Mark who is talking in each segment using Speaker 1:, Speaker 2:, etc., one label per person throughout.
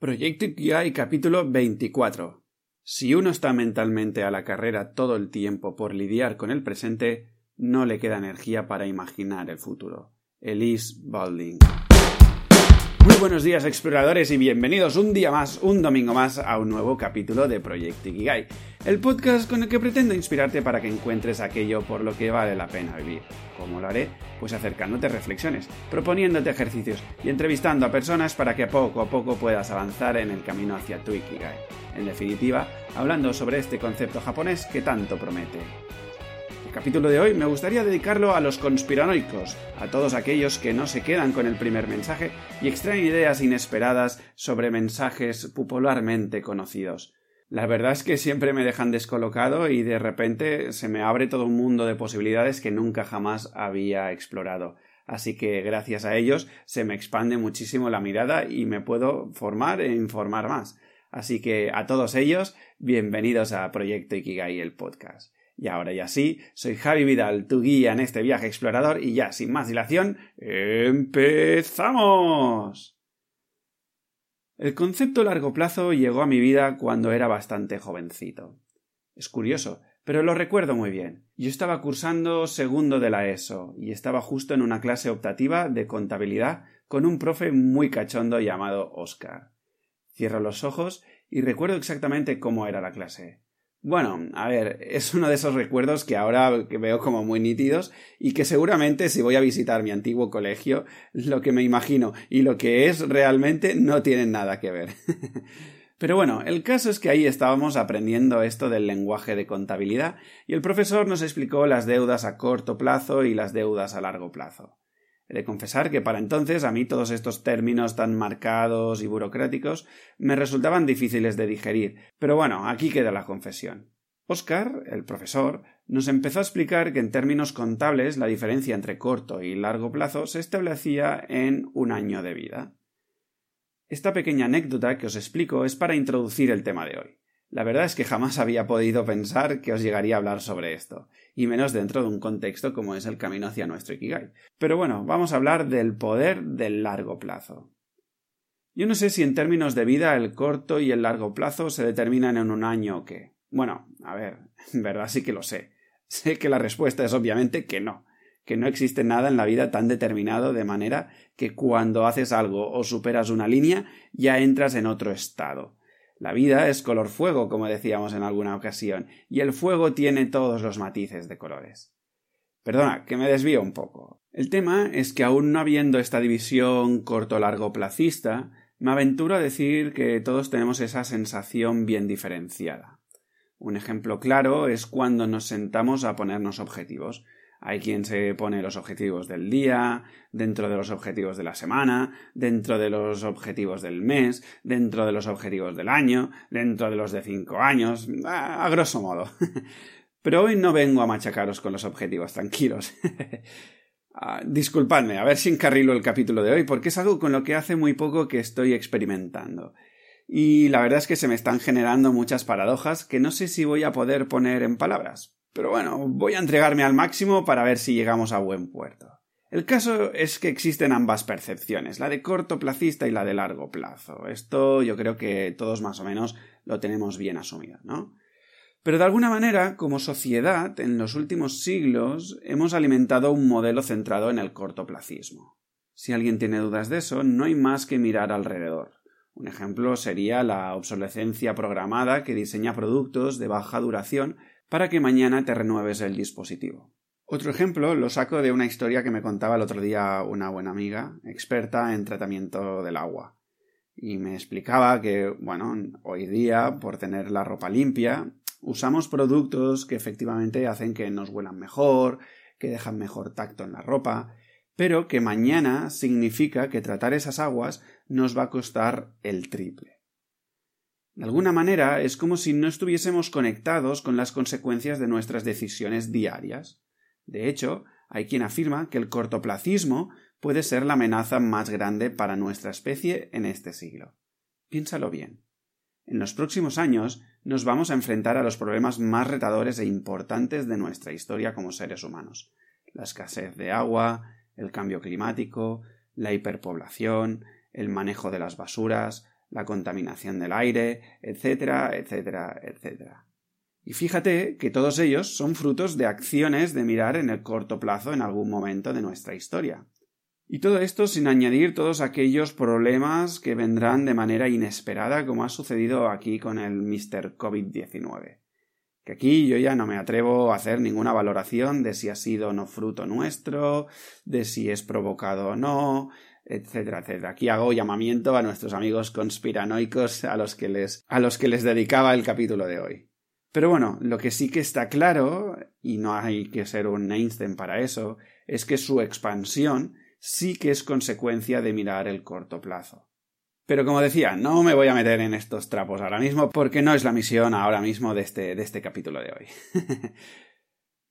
Speaker 1: Proyecto Ikigai capítulo 24. Si uno está mentalmente a la carrera todo el tiempo por lidiar con el presente, no le queda energía para imaginar el futuro. Elise Balding. Muy buenos días exploradores y bienvenidos un día más, un domingo más a un nuevo capítulo de Proyecto Ikigai, el podcast con el que pretendo inspirarte para que encuentres aquello por lo que vale la pena vivir. ¿Cómo lo haré? Pues acercándote reflexiones, proponiéndote ejercicios y entrevistando a personas para que poco a poco puedas avanzar en el camino hacia tu Ikigai. En definitiva, hablando sobre este concepto japonés que tanto promete. El capítulo de hoy me gustaría dedicarlo a los conspiranoicos, a todos aquellos que no se quedan con el primer mensaje y extraen ideas inesperadas sobre mensajes popularmente conocidos. La verdad es que siempre me dejan descolocado y de repente se me abre todo un mundo de posibilidades que nunca jamás había explorado. Así que gracias a ellos se me expande muchísimo la mirada y me puedo formar e informar más. Así que a todos ellos, bienvenidos a Proyecto Ikigai el podcast. Y ahora ya sí, soy Javi Vidal, tu guía en este viaje explorador y ya sin más dilación, empezamos. El concepto largo plazo llegó a mi vida cuando era bastante jovencito. Es curioso, pero lo recuerdo muy bien. Yo estaba cursando segundo de la ESO y estaba justo en una clase optativa de contabilidad con un profe muy cachondo llamado Oscar. Cierro los ojos y recuerdo exactamente cómo era la clase. Bueno, a ver, es uno de esos recuerdos que ahora veo como muy nítidos y que seguramente si voy a visitar mi antiguo colegio, lo que me imagino y lo que es realmente no tienen nada que ver. Pero bueno, el caso es que ahí estábamos aprendiendo esto del lenguaje de contabilidad y el profesor nos explicó las deudas a corto plazo y las deudas a largo plazo. He de confesar que para entonces a mí todos estos términos tan marcados y burocráticos me resultaban difíciles de digerir, pero bueno, aquí queda la confesión. Oscar, el profesor, nos empezó a explicar que en términos contables la diferencia entre corto y largo plazo se establecía en un año de vida. Esta pequeña anécdota que os explico es para introducir el tema de hoy. La verdad es que jamás había podido pensar que os llegaría a hablar sobre esto, y menos dentro de un contexto como es el camino hacia nuestro Ikigai. Pero bueno, vamos a hablar del poder del largo plazo. Yo no sé si en términos de vida el corto y el largo plazo se determinan en un año o qué. Bueno, a ver, en verdad sí que lo sé. Sé que la respuesta es obviamente que no, que no existe nada en la vida tan determinado de manera que cuando haces algo o superas una línea ya entras en otro estado la vida es color fuego, como decíamos en alguna ocasión, y el fuego tiene todos los matices de colores. Perdona, que me desvío un poco. El tema es que aún no habiendo esta división corto-largo placista, me aventuro a decir que todos tenemos esa sensación bien diferenciada. Un ejemplo claro es cuando nos sentamos a ponernos objetivos. Hay quien se pone los objetivos del día, dentro de los objetivos de la semana, dentro de los objetivos del mes, dentro de los objetivos del año, dentro de los de cinco años, a, grosso modo. Pero hoy no vengo a machacaros con los objetivos, tranquilos. Ah, disculpadme, a ver si encarrilo el capítulo de hoy, porque es algo con lo que hace muy poco que estoy experimentando. Y la verdad es que se me están generando muchas paradojas que no sé si voy a poder poner en palabras. Pero bueno, voy a entregarme al máximo para ver si llegamos a buen puerto. El caso es que existen ambas percepciones, la de corto placista y la de largo plazo. Esto yo creo que todos más o menos lo tenemos bien asumido, ¿no? Pero de alguna manera, como sociedad, en los últimos siglos hemos alimentado un modelo centrado en el cortoplacismo. Si alguien tiene dudas de eso, no hay más que mirar alrededor. Un ejemplo sería la obsolescencia programada que diseña productos de baja duración para que mañana te renueves el dispositivo. Otro ejemplo lo saco de una historia que me contaba el otro día una buena amiga, experta en tratamiento del agua. Y me explicaba que, bueno, hoy día, por tener la ropa limpia, usamos productos que efectivamente hacen que nos huelan mejor, que dejan mejor tacto en la ropa, pero que mañana significa que tratar esas aguas nos va a costar el triple. De alguna manera es como si no estuviésemos conectados con las consecuencias de nuestras decisiones diarias. De hecho, hay quien afirma que el cortoplacismo puede ser la amenaza más grande para nuestra especie en este siglo. Piénsalo bien. En los próximos años nos vamos a enfrentar a los problemas más retadores e importantes de nuestra historia como seres humanos. La escasez de agua, el cambio climático, la hiperpoblación, el manejo de las basuras, la contaminación del aire, etcétera, etcétera, etcétera. Y fíjate que todos ellos son frutos de acciones de mirar en el corto plazo en algún momento de nuestra historia. Y todo esto sin añadir todos aquellos problemas que vendrán de manera inesperada, como ha sucedido aquí con el Mr. COVID-19. Que aquí yo ya no me atrevo a hacer ninguna valoración de si ha sido o no fruto nuestro, de si es provocado o no, etcétera, etcétera. Aquí hago llamamiento a nuestros amigos conspiranoicos a los que les, a los que les dedicaba el capítulo de hoy. Pero bueno, lo que sí que está claro, y no hay que ser un Einstein para eso, es que su expansión sí que es consecuencia de mirar el corto plazo. Pero como decía, no me voy a meter en estos trapos ahora mismo porque no es la misión ahora mismo de este, de este capítulo de hoy.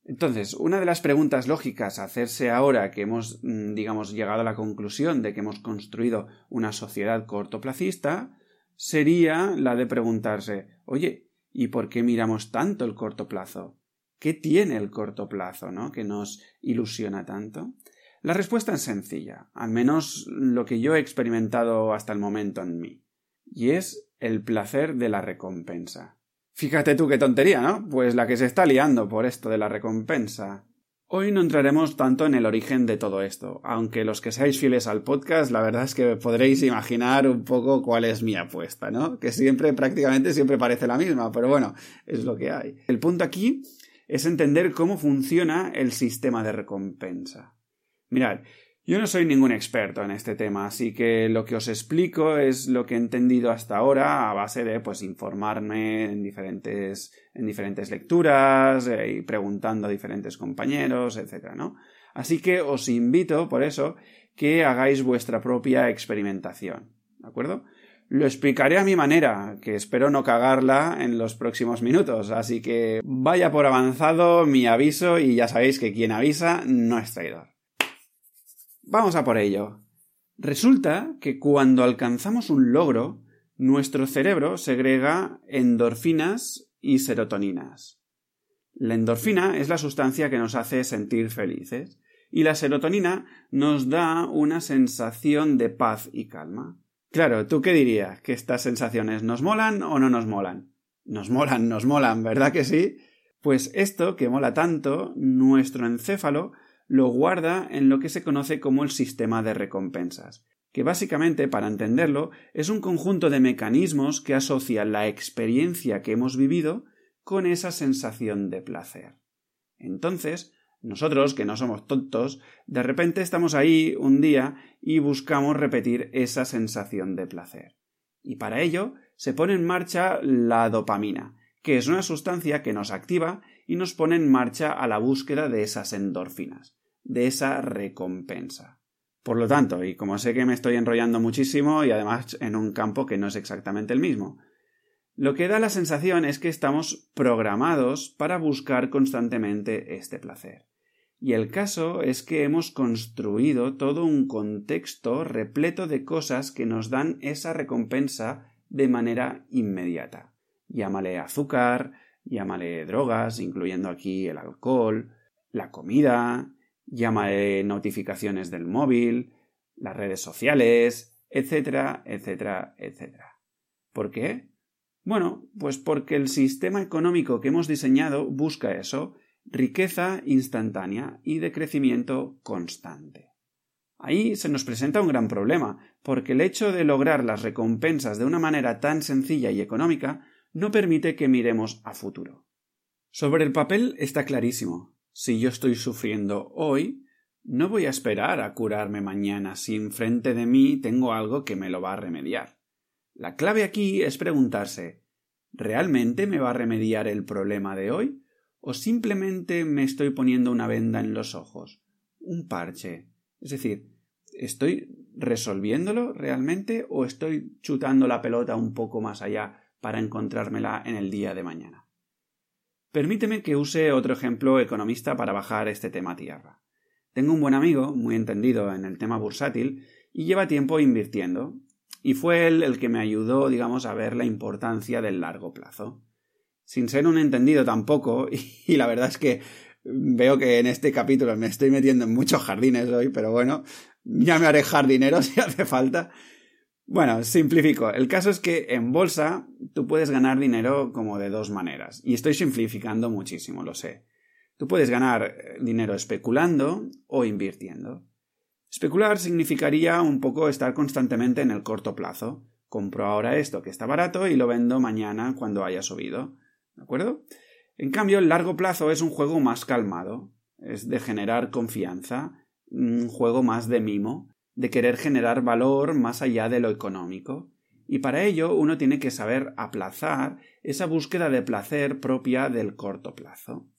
Speaker 1: Entonces, una de las preguntas lógicas a hacerse ahora que hemos, mm, digamos, llegado a la conclusión de que hemos construido una sociedad cortoplacista sería la de preguntarse, oye, ¿Y por qué miramos tanto el corto plazo? ¿Qué tiene el corto plazo, no? que nos ilusiona tanto? La respuesta es sencilla, al menos lo que yo he experimentado hasta el momento en mí, y es el placer de la recompensa. Fíjate tú qué tontería, ¿no? Pues la que se está liando por esto de la recompensa. Hoy no entraremos tanto en el origen de todo esto, aunque los que seáis fieles al podcast, la verdad es que podréis imaginar un poco cuál es mi apuesta, ¿no? Que siempre, prácticamente siempre parece la misma, pero bueno, es lo que hay. El punto aquí es entender cómo funciona el sistema de recompensa. Mirad, yo no soy ningún experto en este tema, así que lo que os explico es lo que he entendido hasta ahora a base de pues informarme en diferentes, en diferentes lecturas eh, y preguntando a diferentes compañeros, etc. ¿no? Así que os invito, por eso, que hagáis vuestra propia experimentación. ¿De acuerdo? Lo explicaré a mi manera, que espero no cagarla en los próximos minutos, así que vaya por avanzado mi aviso y ya sabéis que quien avisa no es traidor. Vamos a por ello. Resulta que cuando alcanzamos un logro, nuestro cerebro segrega endorfinas y serotoninas. La endorfina es la sustancia que nos hace sentir felices y la serotonina nos da una sensación de paz y calma. Claro, ¿tú qué dirías? ¿Que estas sensaciones nos molan o no nos molan? Nos molan, nos molan, ¿verdad que sí? Pues esto que mola tanto, nuestro encéfalo lo guarda en lo que se conoce como el sistema de recompensas, que básicamente, para entenderlo, es un conjunto de mecanismos que asocian la experiencia que hemos vivido con esa sensación de placer. Entonces, nosotros, que no somos tontos, de repente estamos ahí un día y buscamos repetir esa sensación de placer. Y para ello se pone en marcha la dopamina, que es una sustancia que nos activa y nos pone en marcha a la búsqueda de esas endorfinas de esa recompensa. Por lo tanto, y como sé que me estoy enrollando muchísimo y además en un campo que no es exactamente el mismo, lo que da la sensación es que estamos programados para buscar constantemente este placer. Y el caso es que hemos construido todo un contexto repleto de cosas que nos dan esa recompensa de manera inmediata. Llámale azúcar, llámale drogas, incluyendo aquí el alcohol, la comida, llámale notificaciones del móvil, las redes sociales, etcétera, etcétera, etcétera. ¿Por qué? Bueno, pues porque el sistema económico que hemos diseñado busca eso, riqueza instantánea y de crecimiento constante. Ahí se nos presenta un gran problema, porque el hecho de lograr las recompensas de una manera tan sencilla y económica no permite que miremos a futuro. Sobre el papel está clarísimo. Si yo estoy sufriendo hoy, no voy a esperar a curarme mañana si enfrente de mí tengo algo que me lo va a remediar. La clave aquí es preguntarse ¿realmente me va a remediar el problema de hoy? ¿O simplemente me estoy poniendo una venda en los ojos? Un parche. Es decir, ¿estoy resolviéndolo realmente o estoy chutando la pelota un poco más allá para encontrármela en el día de mañana? Permíteme que use otro ejemplo economista para bajar este tema tierra. Tengo un buen amigo, muy entendido en el tema bursátil, y lleva tiempo invirtiendo, y fue él el que me ayudó, digamos, a ver la importancia del largo plazo. Sin ser un entendido tampoco, y la verdad es que veo que en este capítulo me estoy metiendo en muchos jardines hoy, pero bueno, ya me haré jardinero si hace falta. Bueno, simplifico. El caso es que en bolsa tú puedes ganar dinero como de dos maneras. Y estoy simplificando muchísimo, lo sé. Tú puedes ganar eh, dinero especulando o invirtiendo. Especular significaría un poco estar constantemente en el corto plazo. Compro ahora esto que está barato y lo vendo mañana cuando haya subido. ¿De acuerdo? En cambio, el largo plazo es un juego más calmado. Es de generar confianza, un juego más de mimo de querer generar valor más allá de lo económico. Y para ello uno tiene que saber aplazar esa búsqueda de placer propia del corto plazo.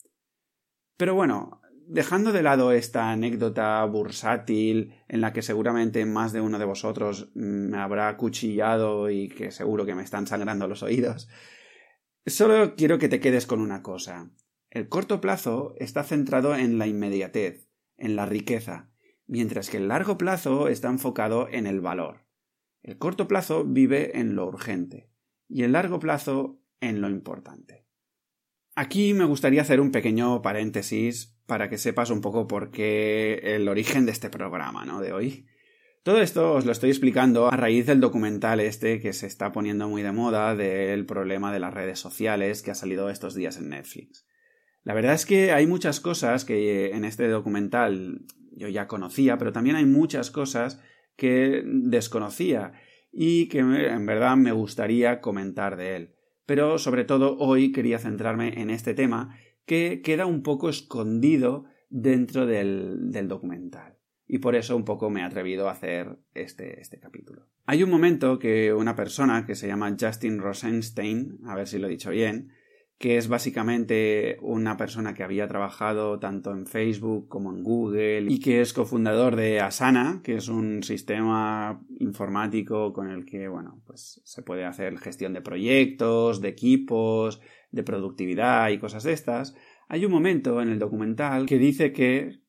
Speaker 1: Pero bueno, dejando de lado esta anécdota bursátil en la que seguramente más de uno de vosotros me habrá cuchillado y que seguro que me están sangrando los oídos, solo quiero que te quedes con una cosa. El corto plazo está centrado en la inmediatez, en la riqueza, mientras que el largo plazo está enfocado en el valor. El corto plazo vive en lo urgente y el largo plazo en lo importante. Aquí me gustaría hacer un pequeño paréntesis para que sepas un poco por qué el origen de este programa, ¿no? de hoy. Todo esto os lo estoy explicando a raíz del documental este que se está poniendo muy de moda del problema de las redes sociales que ha salido estos días en Netflix. La verdad es que hay muchas cosas que en este documental yo ya conocía, pero también hay muchas cosas que desconocía y que en verdad me gustaría comentar de él. Pero sobre todo hoy quería centrarme en este tema que queda un poco escondido dentro del, del documental. Y por eso un poco me he atrevido a hacer este, este capítulo. Hay un momento que una persona que se llama Justin Rosenstein, a ver si lo he dicho bien, que es básicamente una persona que había trabajado tanto en Facebook como en Google y que es cofundador de Asana, que es un sistema informático con el que, bueno, pues se puede hacer gestión de proyectos, de equipos, de productividad y cosas de estas. Hay un momento en el documental que dice que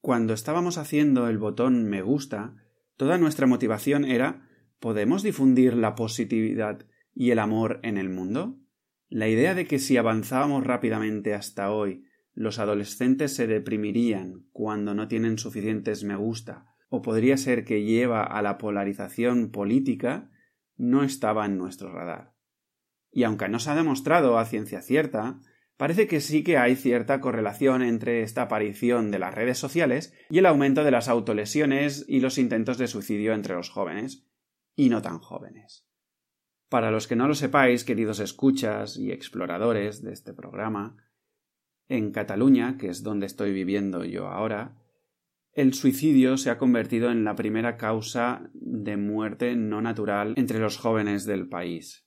Speaker 1: cuando estábamos haciendo el botón me gusta, toda nuestra motivación era ¿podemos difundir la positividad y el amor en el mundo? La idea de que si avanzábamos rápidamente hasta hoy, los adolescentes se deprimirían cuando no tienen suficientes me gusta, o podría ser que lleva a la polarización política, no estaba en nuestro radar. Y aunque no se ha demostrado a ciencia cierta, parece que sí que hay cierta correlación entre esta aparición de las redes sociales y el aumento de las autolesiones y los intentos de suicidio entre los jóvenes y no tan jóvenes. Para los que no lo sepáis, queridos escuchas y exploradores de este programa, en Cataluña, que es donde estoy viviendo yo ahora, el suicidio se ha convertido en la primera causa de muerte no natural entre los jóvenes del país.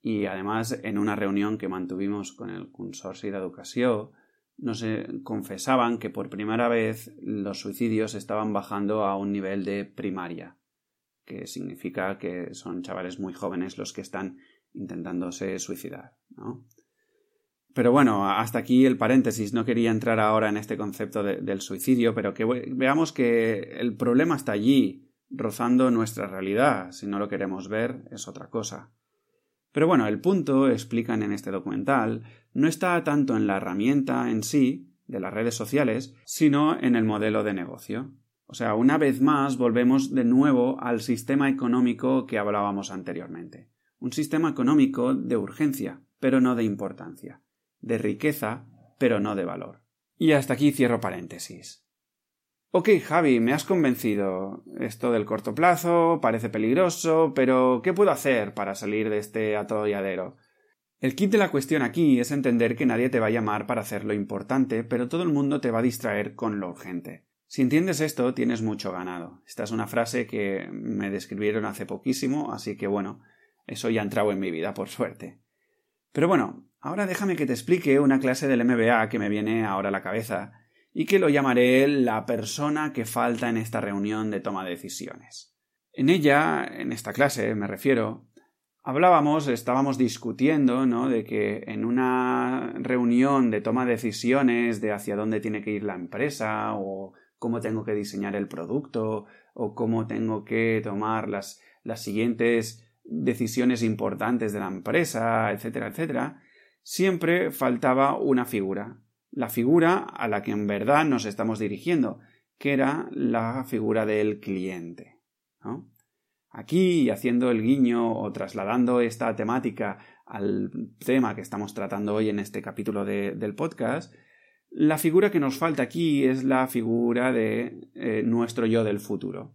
Speaker 1: Y además, en una reunión que mantuvimos con el Consorcio de Educación, nos confesaban que por primera vez los suicidios estaban bajando a un nivel de primaria que significa que son chavales muy jóvenes los que están intentándose suicidar, ¿no? Pero bueno, hasta aquí el paréntesis. No quería entrar ahora en este concepto del suicidio, pero que veamos que el problema está allí, rozando nuestra realidad. Si no lo queremos ver, es otra cosa. Pero bueno, el punto, explican en este documental, no está tanto en la herramienta en sí, de las redes sociales, sino en el modelo de negocio. O sea, una vez más volvemos de nuevo al sistema económico que hablábamos anteriormente. Un sistema económico de urgencia, pero no de importancia, de riqueza, pero no de valor. Y hasta aquí cierro paréntesis. Ok, Javi, me has convencido. Esto del corto plazo parece peligroso, pero ¿qué puedo hacer para salir de este atolladero? El kit de la cuestión aquí es entender que nadie te va a llamar para hacer lo importante, pero todo el mundo te va a distraer con lo urgente. Si entiendes esto, tienes mucho ganado. Esta es una frase que me describieron hace poquísimo, así que bueno, eso ya ha entrado en mi vida, por suerte. Pero bueno, ahora déjame que te explique una clase del MBA que me viene ahora a la cabeza y que lo llamaré la persona que falta en esta reunión de toma de decisiones. En ella, en esta clase me refiero, hablábamos, estábamos discutiendo, ¿no? de que en una reunión de toma de decisiones de hacia dónde tiene que ir la empresa o cómo tengo que diseñar el producto o cómo tengo que tomar las, las siguientes decisiones importantes de la empresa, etcétera, etcétera, siempre faltaba una figura, la figura a la que en verdad nos estamos dirigiendo, que era la figura del cliente. Aquí, haciendo el guiño o trasladando esta temática al tema que estamos tratando hoy en este capítulo del podcast, la figura que nos falta aquí es la figura de eh, nuestro yo del futuro.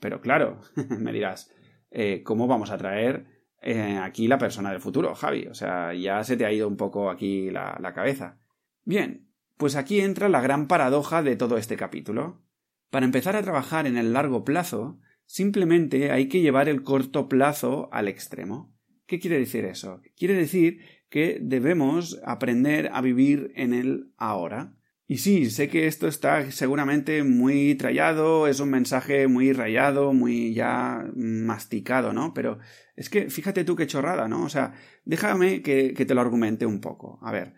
Speaker 1: Pero claro, me dirás, eh, ¿cómo vamos a traer eh, aquí la persona del futuro, Javi? O sea, ya se te ha ido un poco aquí la, la cabeza. Bien, pues aquí entra la gran paradoja de todo este capítulo. Para empezar a trabajar en el largo plazo, simplemente hay que llevar el corto plazo al extremo. ¿Qué quiere decir eso? Quiere decir que debemos aprender a vivir en el ahora. Y sí, sé que esto está seguramente muy trallado, es un mensaje muy rayado, muy ya masticado, ¿no? Pero es que fíjate tú qué chorrada, ¿no? O sea, déjame que, que te lo argumente un poco. A ver,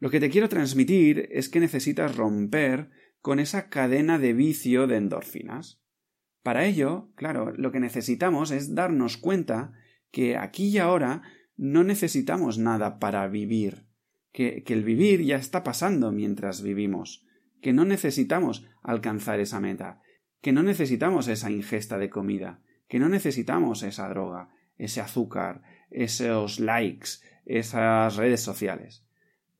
Speaker 1: lo que te quiero transmitir es que necesitas romper con esa cadena de vicio de endorfinas. Para ello, claro, lo que necesitamos es darnos cuenta que aquí y ahora no necesitamos nada para vivir, que, el vivir ya está pasando mientras vivimos, que no necesitamos alcanzar esa meta, que no necesitamos esa ingesta de comida, que no necesitamos esa droga, ese azúcar, esos likes, esas redes sociales.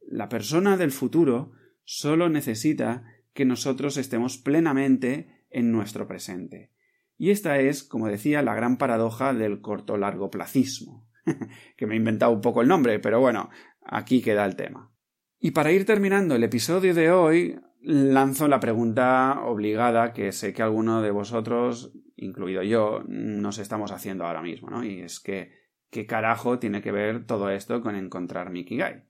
Speaker 1: La persona del futuro solo necesita que nosotros estemos plenamente en nuestro presente, y esta es, como decía, la gran paradoja del corto largo placismo, que me he inventado un poco el nombre, pero bueno, aquí queda el tema. Y para ir terminando el episodio de hoy, lanzo la pregunta obligada que sé que alguno de vosotros, incluido yo, nos estamos haciendo ahora mismo, ¿no? Y es que, ¿qué carajo tiene que ver todo esto con encontrar mi Ikigai?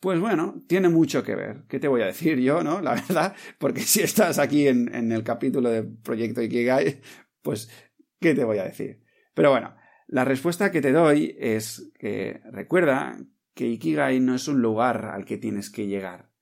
Speaker 1: Pues bueno, tiene mucho que ver. ¿Qué te voy a decir yo, no? La verdad, porque si estás aquí en, en el capítulo de Proyecto Ikigai, pues, ¿qué te voy a decir? Pero bueno, la respuesta que te doy es que recuerda que Ikigai no es un lugar al que tienes que llegar,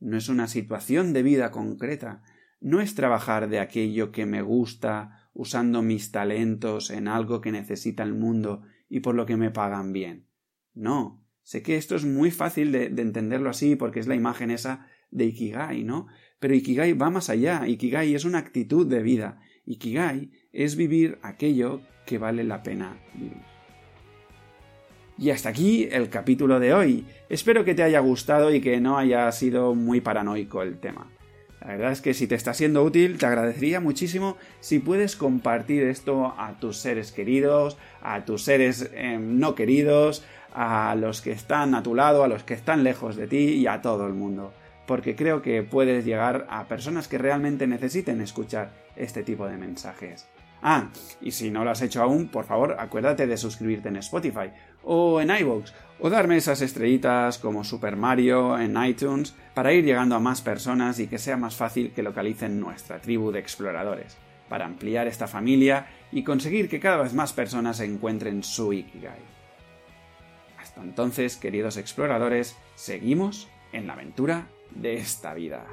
Speaker 1: no es una situación de vida concreta, no es trabajar de aquello que me gusta usando mis talentos en algo que necesita el mundo y por lo que me pagan bien. No, sé que esto es muy fácil de, de entenderlo así porque es la imagen esa de Ikigai, ¿no? Pero Ikigai va más allá, Ikigai es una actitud de vida, Ikigai es vivir aquello que vale la pena vivir. Y hasta aquí el capítulo de hoy. Espero que te haya gustado y que no haya sido muy paranoico el tema. La verdad es que si te está siendo útil, te agradecería muchísimo si puedes compartir esto a tus seres queridos, a tus seres em, no queridos, a los que están a tu lado, a los que están lejos de ti y a todo el mundo. Porque creo que puedes llegar a personas que realmente necesiten escuchar este tipo de mensajes. Ah, y si no lo has hecho aún, por favor, acuérdate de suscribirte en Spotify o en iVoox o darme esas estrellitas como Super Mario en iTunes para ir llegando a más personas y que sea más fácil que localicen nuestra tribu de exploradores, para ampliar esta familia y conseguir que cada vez más personas encuentren su Ikigai. Hasta entonces, queridos exploradores, seguimos en la aventura de esta vida.